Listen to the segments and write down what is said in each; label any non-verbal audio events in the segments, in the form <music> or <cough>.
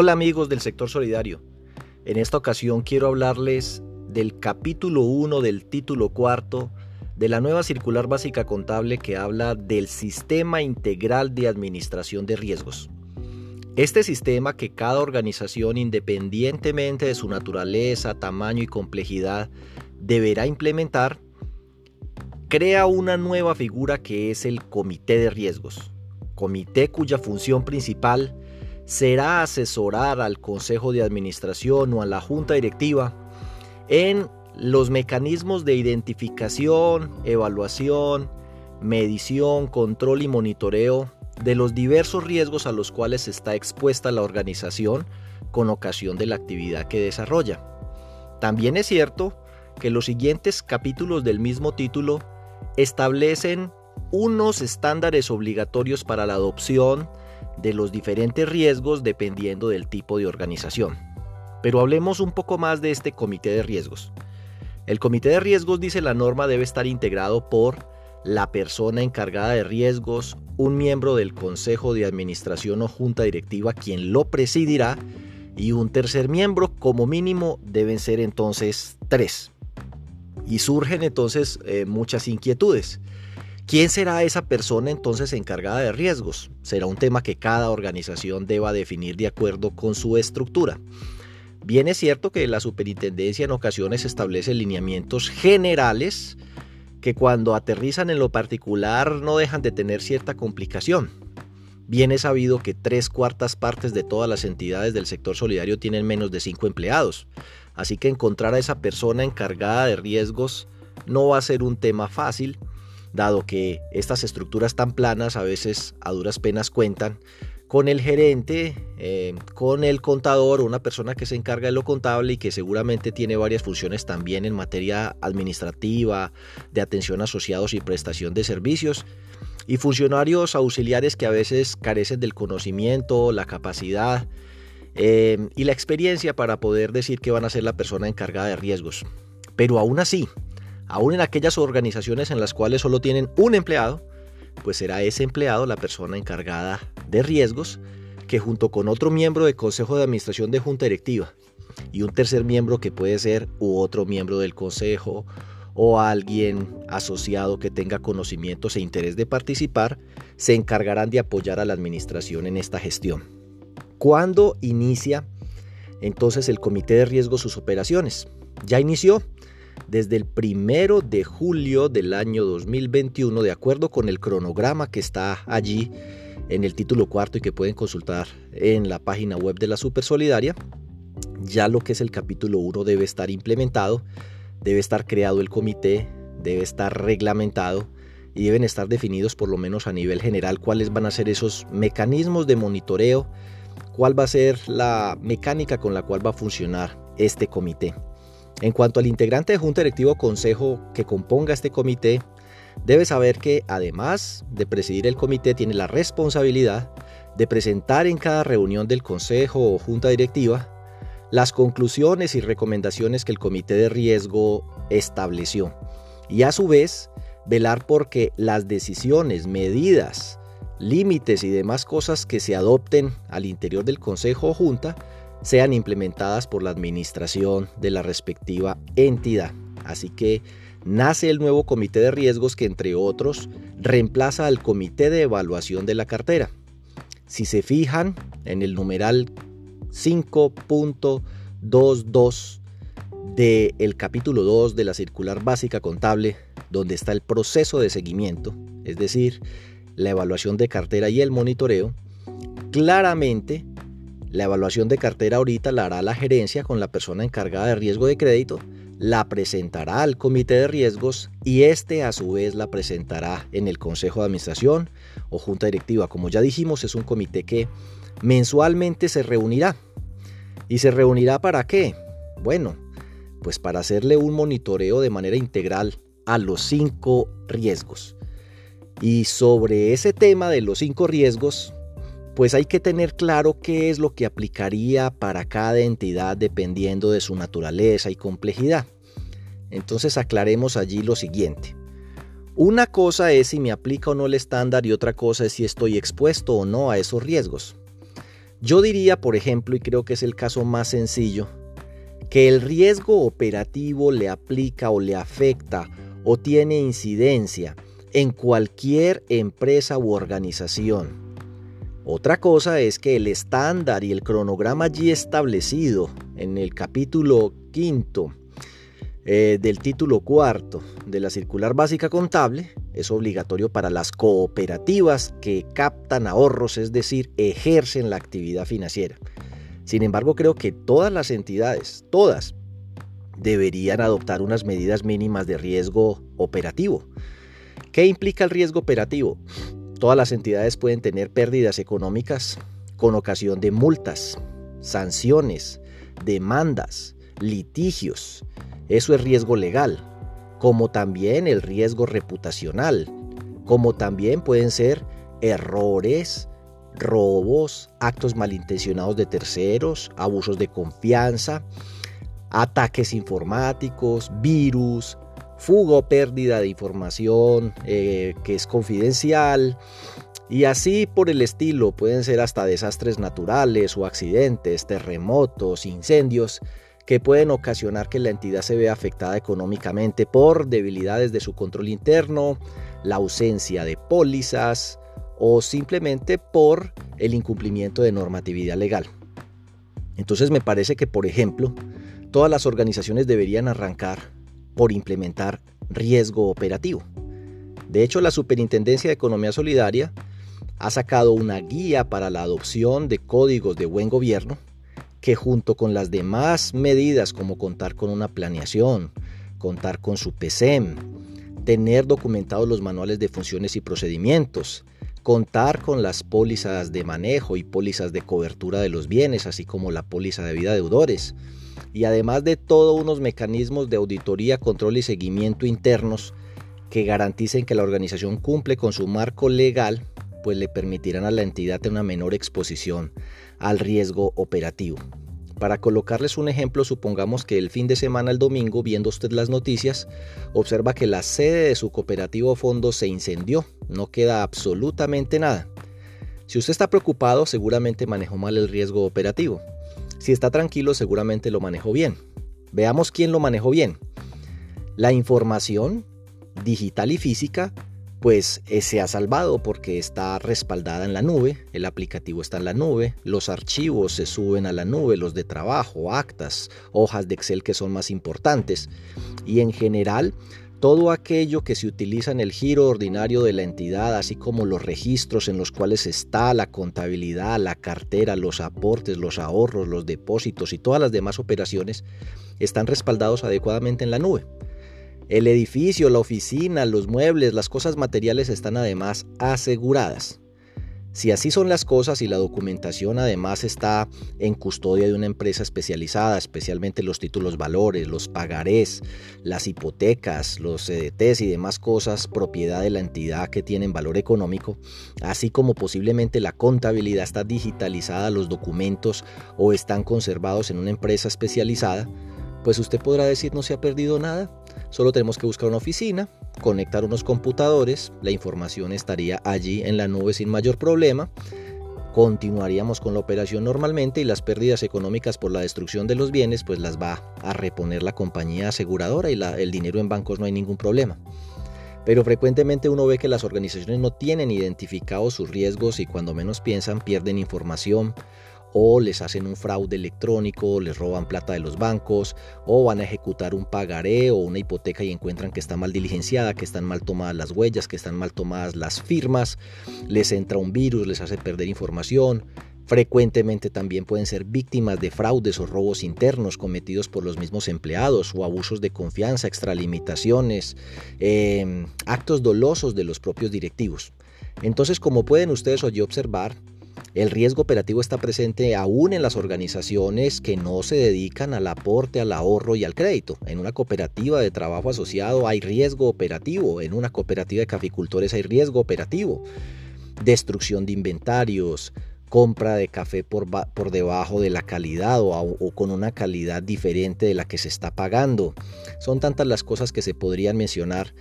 Hola amigos del sector solidario. En esta ocasión quiero hablarles del capítulo 1 del título cuarto de la nueva circular básica contable que habla del sistema integral de administración de riesgos. Este sistema que cada organización, independientemente de su naturaleza, tamaño y complejidad, deberá implementar, crea una nueva figura que es el comité de riesgos, comité cuya función principal será asesorar al Consejo de Administración o a la Junta Directiva en los mecanismos de identificación, evaluación, medición, control y monitoreo de los diversos riesgos a los cuales está expuesta la organización con ocasión de la actividad que desarrolla. También es cierto que los siguientes capítulos del mismo título establecen unos estándares obligatorios para la adopción de los diferentes riesgos dependiendo del tipo de organización. Pero hablemos un poco más de este comité de riesgos. El comité de riesgos, dice la norma, debe estar integrado por la persona encargada de riesgos, un miembro del consejo de administración o junta directiva quien lo presidirá y un tercer miembro, como mínimo deben ser entonces tres. Y surgen entonces eh, muchas inquietudes. ¿Quién será esa persona entonces encargada de riesgos? Será un tema que cada organización deba definir de acuerdo con su estructura. Bien es cierto que la superintendencia en ocasiones establece lineamientos generales que cuando aterrizan en lo particular no dejan de tener cierta complicación. Bien es sabido que tres cuartas partes de todas las entidades del sector solidario tienen menos de cinco empleados, así que encontrar a esa persona encargada de riesgos no va a ser un tema fácil dado que estas estructuras tan planas a veces a duras penas cuentan con el gerente, eh, con el contador, una persona que se encarga de lo contable y que seguramente tiene varias funciones también en materia administrativa, de atención a asociados y prestación de servicios, y funcionarios auxiliares que a veces carecen del conocimiento, la capacidad eh, y la experiencia para poder decir que van a ser la persona encargada de riesgos. Pero aún así, aún en aquellas organizaciones en las cuales solo tienen un empleado, pues será ese empleado la persona encargada de riesgos que junto con otro miembro del consejo de administración de junta directiva y un tercer miembro que puede ser u otro miembro del consejo o alguien asociado que tenga conocimientos e interés de participar, se encargarán de apoyar a la administración en esta gestión. ¿Cuándo inicia entonces el comité de riesgos sus operaciones? Ya inició desde el primero de julio del año 2021, de acuerdo con el cronograma que está allí en el título cuarto y que pueden consultar en la página web de la Super Solidaria, ya lo que es el capítulo 1 debe estar implementado, debe estar creado el comité, debe estar reglamentado y deben estar definidos por lo menos a nivel general cuáles van a ser esos mecanismos de monitoreo, cuál va a ser la mecánica con la cual va a funcionar este comité. En cuanto al integrante de Junta Directiva o Consejo que componga este comité, debe saber que además de presidir el comité tiene la responsabilidad de presentar en cada reunión del Consejo o Junta Directiva las conclusiones y recomendaciones que el comité de riesgo estableció. Y a su vez velar por que las decisiones, medidas, límites y demás cosas que se adopten al interior del Consejo o Junta sean implementadas por la administración de la respectiva entidad. Así que nace el nuevo comité de riesgos que entre otros reemplaza al comité de evaluación de la cartera. Si se fijan en el numeral 5.22 del capítulo 2 de la circular básica contable, donde está el proceso de seguimiento, es decir, la evaluación de cartera y el monitoreo, claramente la evaluación de cartera ahorita la hará la gerencia con la persona encargada de riesgo de crédito, la presentará al comité de riesgos y este a su vez la presentará en el consejo de administración o junta directiva. Como ya dijimos, es un comité que mensualmente se reunirá. ¿Y se reunirá para qué? Bueno, pues para hacerle un monitoreo de manera integral a los cinco riesgos. Y sobre ese tema de los cinco riesgos, pues hay que tener claro qué es lo que aplicaría para cada entidad dependiendo de su naturaleza y complejidad. Entonces aclaremos allí lo siguiente. Una cosa es si me aplica o no el estándar y otra cosa es si estoy expuesto o no a esos riesgos. Yo diría, por ejemplo, y creo que es el caso más sencillo, que el riesgo operativo le aplica o le afecta o tiene incidencia en cualquier empresa u organización. Otra cosa es que el estándar y el cronograma allí establecido en el capítulo quinto eh, del título cuarto de la circular básica contable es obligatorio para las cooperativas que captan ahorros, es decir, ejercen la actividad financiera. Sin embargo, creo que todas las entidades, todas, deberían adoptar unas medidas mínimas de riesgo operativo. ¿Qué implica el riesgo operativo? Todas las entidades pueden tener pérdidas económicas con ocasión de multas, sanciones, demandas, litigios, eso es riesgo legal, como también el riesgo reputacional, como también pueden ser errores, robos, actos malintencionados de terceros, abusos de confianza, ataques informáticos, virus, fuga o pérdida de información eh, que es confidencial. Y así por el estilo pueden ser hasta desastres naturales o accidentes, terremotos, incendios que pueden ocasionar que la entidad se vea afectada económicamente por debilidades de su control interno, la ausencia de pólizas o simplemente por el incumplimiento de normatividad legal. Entonces me parece que, por ejemplo, todas las organizaciones deberían arrancar por implementar riesgo operativo. De hecho, la Superintendencia de Economía Solidaria ha sacado una guía para la adopción de códigos de buen gobierno que junto con las demás medidas como contar con una planeación, contar con su PCM, tener documentados los manuales de funciones y procedimientos, contar con las pólizas de manejo y pólizas de cobertura de los bienes, así como la póliza de vida de deudores, y además de todos unos mecanismos de auditoría, control y seguimiento internos que garanticen que la organización cumple con su marco legal, pues le permitirán a la entidad una menor exposición al riesgo operativo. Para colocarles un ejemplo, supongamos que el fin de semana, el domingo, viendo usted las noticias, observa que la sede de su cooperativo fondo se incendió, no queda absolutamente nada. Si usted está preocupado, seguramente manejó mal el riesgo operativo. Si está tranquilo, seguramente lo manejó bien. Veamos quién lo manejó bien. La información digital y física pues eh, se ha salvado porque está respaldada en la nube, el aplicativo está en la nube, los archivos se suben a la nube, los de trabajo, actas, hojas de Excel que son más importantes y en general todo aquello que se utiliza en el giro ordinario de la entidad, así como los registros en los cuales está la contabilidad, la cartera, los aportes, los ahorros, los depósitos y todas las demás operaciones, están respaldados adecuadamente en la nube. El edificio, la oficina, los muebles, las cosas materiales están además aseguradas. Si así son las cosas y la documentación además está en custodia de una empresa especializada, especialmente los títulos valores, los pagarés, las hipotecas, los CDTs y demás cosas, propiedad de la entidad que tienen valor económico, así como posiblemente la contabilidad está digitalizada, los documentos o están conservados en una empresa especializada, pues usted podrá decir no se ha perdido nada. Solo tenemos que buscar una oficina, conectar unos computadores, la información estaría allí en la nube sin mayor problema. Continuaríamos con la operación normalmente y las pérdidas económicas por la destrucción de los bienes pues las va a reponer la compañía aseguradora y el dinero en bancos no hay ningún problema. Pero frecuentemente uno ve que las organizaciones no tienen identificados sus riesgos y cuando menos piensan pierden información o les hacen un fraude electrónico, les roban plata de los bancos, o van a ejecutar un pagaré o una hipoteca y encuentran que está mal diligenciada, que están mal tomadas las huellas, que están mal tomadas las firmas, les entra un virus, les hace perder información. Frecuentemente también pueden ser víctimas de fraudes o robos internos cometidos por los mismos empleados o abusos de confianza, extralimitaciones, em, actos dolosos de los propios directivos. Entonces, como pueden ustedes hoy observar, el riesgo operativo está presente aún en las organizaciones que no se dedican al aporte, al ahorro y al crédito. En una cooperativa de trabajo asociado hay riesgo operativo, en una cooperativa de caficultores hay riesgo operativo. Destrucción de inventarios, compra de café por, por debajo de la calidad o, con una calidad diferente de la que se está pagando. Son tantas las cosas que se podrían mencionar.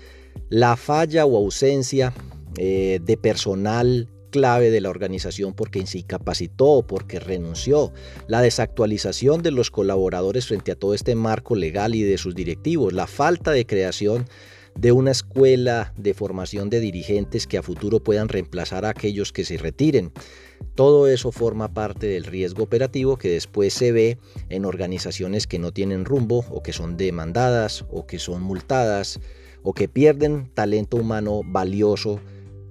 La falla o ausencia eh, de personal clave de la organización porque se incapacitó, porque renunció, la desactualización de los colaboradores frente a todo este marco legal y de sus directivos, la falta de creación de una escuela de formación de dirigentes que a futuro puedan reemplazar a aquellos que se retiren. Todo eso forma parte del riesgo operativo que después se ve en organizaciones que no tienen rumbo o que son demandadas o que son multadas o que pierden talento humano valioso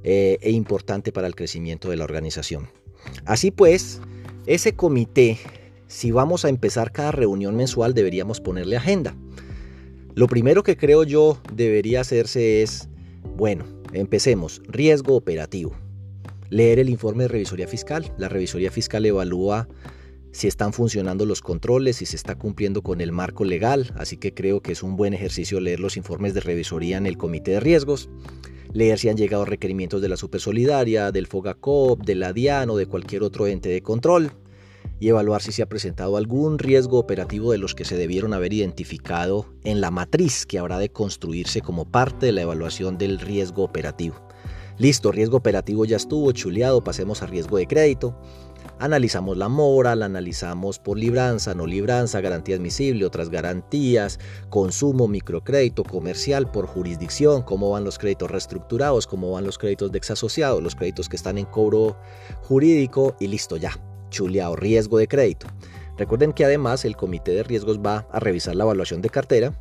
eh, e importante para el crecimiento de la organización. Así pues, ese comité, si vamos a empezar cada reunión mensual, deberíamos ponerle agenda. Lo primero que creo yo debería hacerse es, bueno, empecemos, riesgo operativo. Leer el informe de revisoría fiscal. La revisoría fiscal evalúa si están funcionando los controles, si se está cumpliendo con el marco legal, así que creo que es un buen ejercicio leer los informes de revisoría en el comité de riesgos, leer si han llegado requerimientos de la Supersolidaria, del FOGACOP, de la DIAN o de cualquier otro ente de control y evaluar si se ha presentado algún riesgo operativo de los que se debieron haber identificado en la matriz que habrá de construirse como parte de la evaluación del riesgo operativo. Listo, riesgo operativo ya estuvo chuleado, pasemos a riesgo de crédito. Analizamos la mora, la analizamos por libranza, no libranza, garantía admisible, otras garantías, consumo, microcrédito, comercial, por jurisdicción, cómo van los créditos reestructurados, cómo van los créditos de exasociados, los créditos que están en cobro jurídico y listo ya chuleado riesgo de crédito. Recuerden que además el comité de riesgos va a revisar la evaluación de cartera,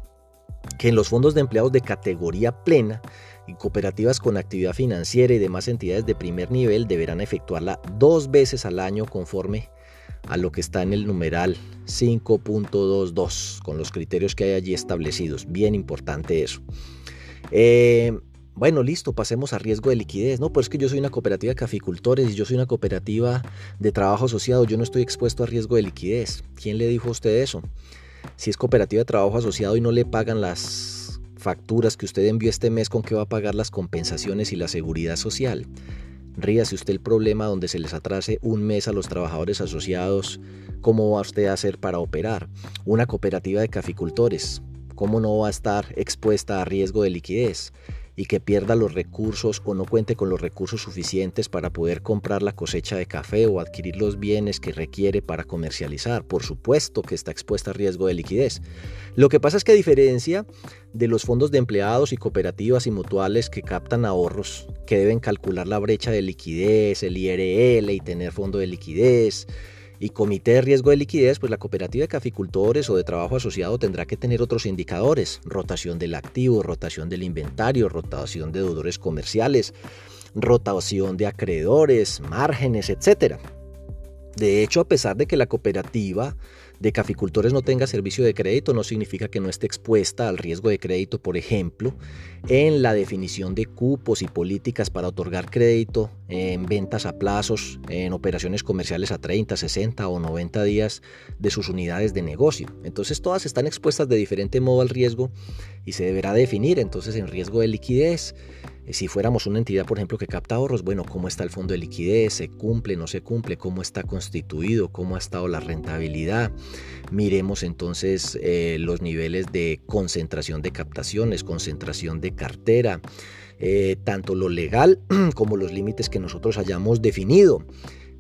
que en los fondos de empleados de categoría plena y cooperativas con actividad financiera y demás entidades de primer nivel deberán efectuarla dos veces al año conforme a lo que está en el numeral 5.22 con los criterios que hay allí establecidos. Bien importante eso. Eh, bueno, listo, pasemos a riesgo de liquidez. No, pues es que yo soy una cooperativa de caficultores y yo soy una cooperativa de trabajo asociado. Yo no estoy expuesto a riesgo de liquidez. ¿Quién le dijo a usted eso? Si es cooperativa de trabajo asociado y no le pagan las facturas que usted envió este mes, ¿con qué va a pagar las compensaciones y la seguridad social? Ríase usted el problema donde se les atrase un mes a los trabajadores asociados. ¿Cómo va usted a hacer para operar? Una cooperativa de caficultores. ¿Cómo no va a estar expuesta a riesgo de liquidez? Y que pierda los recursos o no cuente con los recursos suficientes para poder comprar la cosecha de café o adquirir los bienes que requiere para comercializar. Por supuesto que está expuesta a riesgo de liquidez. Lo que pasa es que a diferencia de los fondos de empleados y cooperativas y mutuales que captan ahorros, que deben calcular la brecha de liquidez, el IRL y tener fondo de liquidez, y comité de riesgo de liquidez, pues la cooperativa de caficultores o de trabajo asociado tendrá que tener otros indicadores, rotación del activo, rotación del inventario, rotación de deudores comerciales, rotación de acreedores, márgenes, etc. De hecho, a pesar de que la cooperativa de caficultores no tenga servicio de crédito no significa que no esté expuesta al riesgo de crédito, por ejemplo, en la definición de cupos y políticas para otorgar crédito en ventas a plazos, en operaciones comerciales a 30, 60 o 90 días de sus unidades de negocio. Entonces todas están expuestas de diferente modo al riesgo y se deberá definir entonces en riesgo de liquidez eh, si fuéramos una entidad, por ejemplo, que capta ahorros, bueno, ¿cómo está el fondo de liquidez? ¿Se cumple? ¿No se cumple? ¿Cómo está constituido? ¿Cómo ha estado la rentabilidad? Miremos entonces eh, los niveles de concentración de captaciones, concentración de cartera, eh, tanto lo legal <clears throat> como los límites que nosotros hayamos definido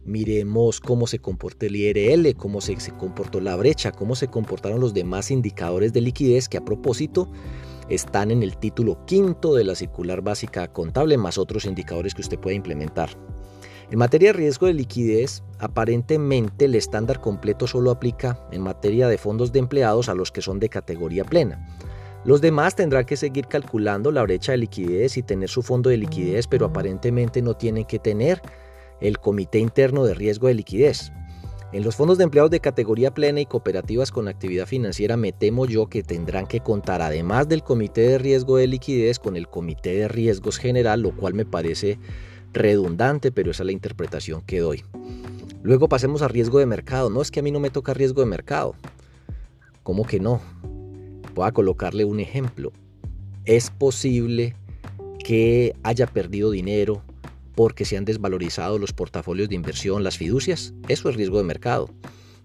miremos cómo se comporta el IRL, cómo se, se, comportó la brecha, cómo se comportaron los demás indicadores de liquidez que a propósito están en el título quinto de la circular básica contable, más otros indicadores que usted puede implementar. En materia de riesgo de liquidez, aparentemente el estándar completo solo aplica en materia de fondos de empleados a los que son de categoría plena. Los demás tendrán que seguir calculando la brecha de liquidez y tener su fondo de liquidez, pero aparentemente no tienen que tener el comité interno de riesgo de liquidez. En los fondos de empleados de categoría plena y cooperativas con actividad financiera me temo yo que tendrán que contar además del comité de riesgo de liquidez con el comité de riesgos general, lo cual me parece redundante, pero esa es la interpretación que doy. Luego pasemos a riesgo de mercado. No es que a mí no me toca riesgo de mercado. ¿Cómo que no? Voy a colocarle un ejemplo. Es posible que haya perdido dinero porque se han desvalorizado los portafolios de inversión, las fiducias. Eso es riesgo de mercado.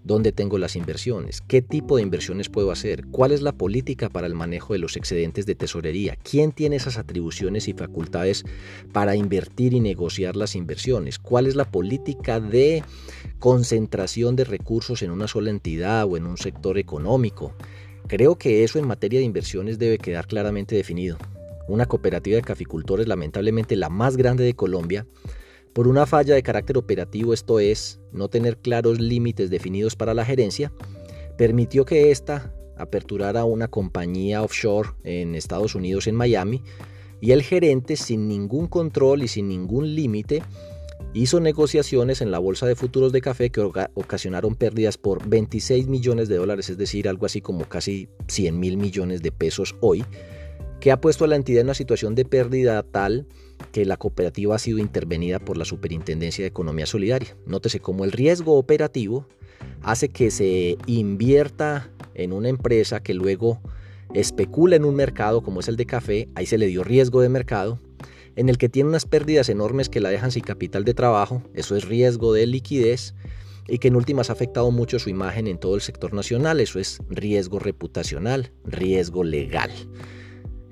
¿Dónde tengo las inversiones? ¿Qué tipo de inversiones puedo hacer? ¿Cuál es la política para el manejo de los excedentes de tesorería? ¿Quién tiene esas atribuciones y facultades para invertir y negociar las inversiones? ¿Cuál es la política de concentración de recursos en una sola entidad o en un sector económico? Creo que eso en materia de inversiones debe quedar claramente definido. Una cooperativa de caficultores, lamentablemente la más grande de Colombia, por una falla de carácter operativo, esto es, no tener claros límites definidos para la gerencia, permitió que ésta aperturara una compañía offshore en Estados Unidos, en Miami, y el gerente, sin ningún control y sin ningún límite, hizo negociaciones en la bolsa de futuros de café que ocasionaron pérdidas por 26 millones de dólares, es decir, algo así como casi 100 mil millones de pesos hoy, que ha puesto a la entidad en una situación de pérdida tal que la cooperativa ha sido intervenida por la Superintendencia de Economía Solidaria. Nótese cómo el riesgo operativo hace que se invierta en una empresa que luego especula en un mercado como es el de café, ahí se le dio riesgo de mercado, en el que tiene unas pérdidas enormes que la dejan sin capital de trabajo, eso es riesgo de liquidez, y que en últimas ha afectado mucho su imagen en todo el sector nacional, eso es riesgo reputacional, riesgo legal.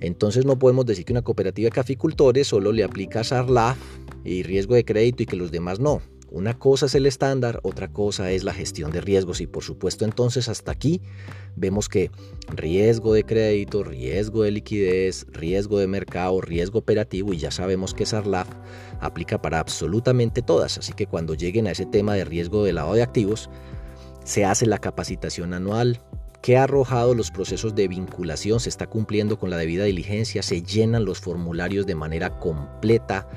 Entonces no podemos decir que una cooperativa de caficultores solo le aplica SARLAF y riesgo de crédito y que los demás no. Una cosa es el estándar, otra cosa es la gestión de riesgos y por supuesto entonces hasta aquí vemos que riesgo de crédito, riesgo de liquidez, riesgo de mercado, riesgo operativo y ya sabemos que SARLAF aplica para absolutamente todas, así que cuando lleguen a ese tema de riesgo de lavado de activos, se hace la capacitación anual, ¿Qué ha arrojado los procesos de vinculación? ¿Se está cumpliendo con la debida diligencia? ¿Se llenan los formularios de manera completa?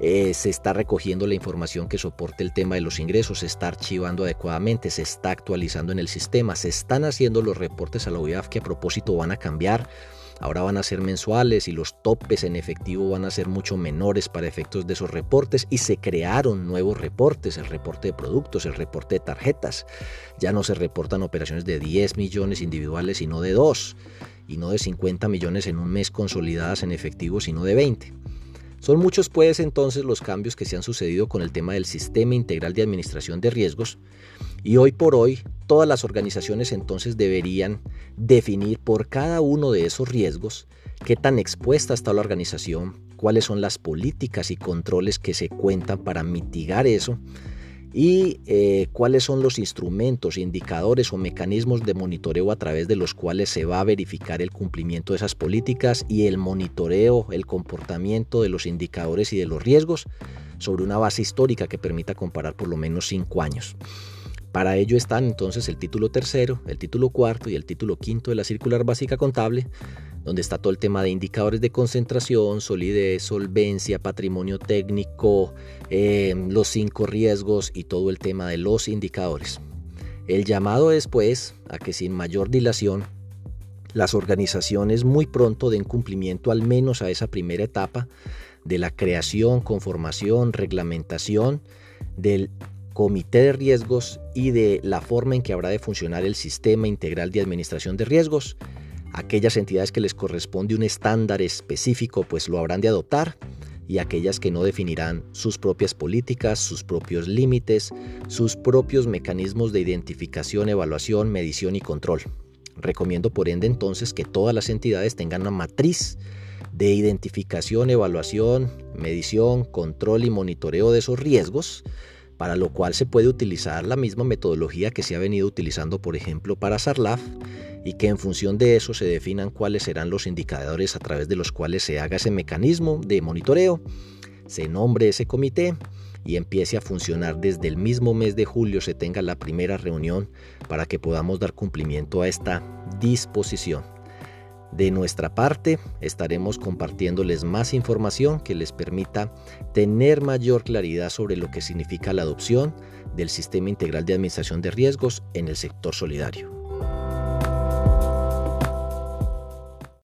Eh, ¿Se está recogiendo la información que soporte el tema de los ingresos? ¿Se está archivando adecuadamente? ¿Se está actualizando en el sistema? ¿Se están haciendo los reportes a la OIAF que a propósito van a cambiar? Ahora van a ser mensuales y los topes en efectivo van a ser mucho menores para efectos de esos reportes y se crearon nuevos reportes, el reporte de productos, el reporte de tarjetas. Ya no se reportan operaciones de 10 millones individuales, sino de 2, y no de 50 millones en un mes consolidadas en efectivo, sino de 20. Son muchos pues entonces los cambios que se han sucedido con el tema del sistema integral de administración de riesgos y hoy por hoy todas las organizaciones entonces deberían definir por cada uno de esos riesgos qué tan expuesta está la organización, cuáles son las políticas y controles que se cuentan para mitigar eso y eh, cuáles son los instrumentos, indicadores o mecanismos de monitoreo a través de los cuales se va a verificar el cumplimiento de esas políticas y el monitoreo, el comportamiento de los indicadores y de los riesgos sobre una base histórica que permita comparar por lo menos cinco años. Para ello están entonces el título tercero, el título cuarto y el título quinto de la circular básica contable, donde está todo el tema de indicadores de concentración, solidez, solvencia, patrimonio técnico, eh, los cinco riesgos y todo el tema de los indicadores. El llamado es pues a que sin mayor dilación las organizaciones muy pronto den cumplimiento al menos a esa primera etapa de la creación, conformación, reglamentación del comité de riesgos y de la forma en que habrá de funcionar el sistema integral de administración de riesgos Aquellas entidades que les corresponde un estándar específico pues lo habrán de adoptar y aquellas que no definirán sus propias políticas, sus propios límites, sus propios mecanismos de identificación, evaluación, medición y control. Recomiendo por ende entonces que todas las entidades tengan una matriz de identificación, evaluación, medición, control y monitoreo de esos riesgos, para lo cual se puede utilizar la misma metodología que se ha venido utilizando, por ejemplo, para SARLAF y que en función de eso se definan cuáles serán los indicadores a través de los cuales se haga ese mecanismo de monitoreo, se nombre ese comité y empiece a funcionar desde el mismo mes de julio se tenga la primera reunión para que podamos dar cumplimiento a esta disposición. De nuestra parte, estaremos compartiéndoles más información que les permita tener mayor claridad sobre lo que significa la adopción del Sistema Integral de Administración de Riesgos en el sector solidario.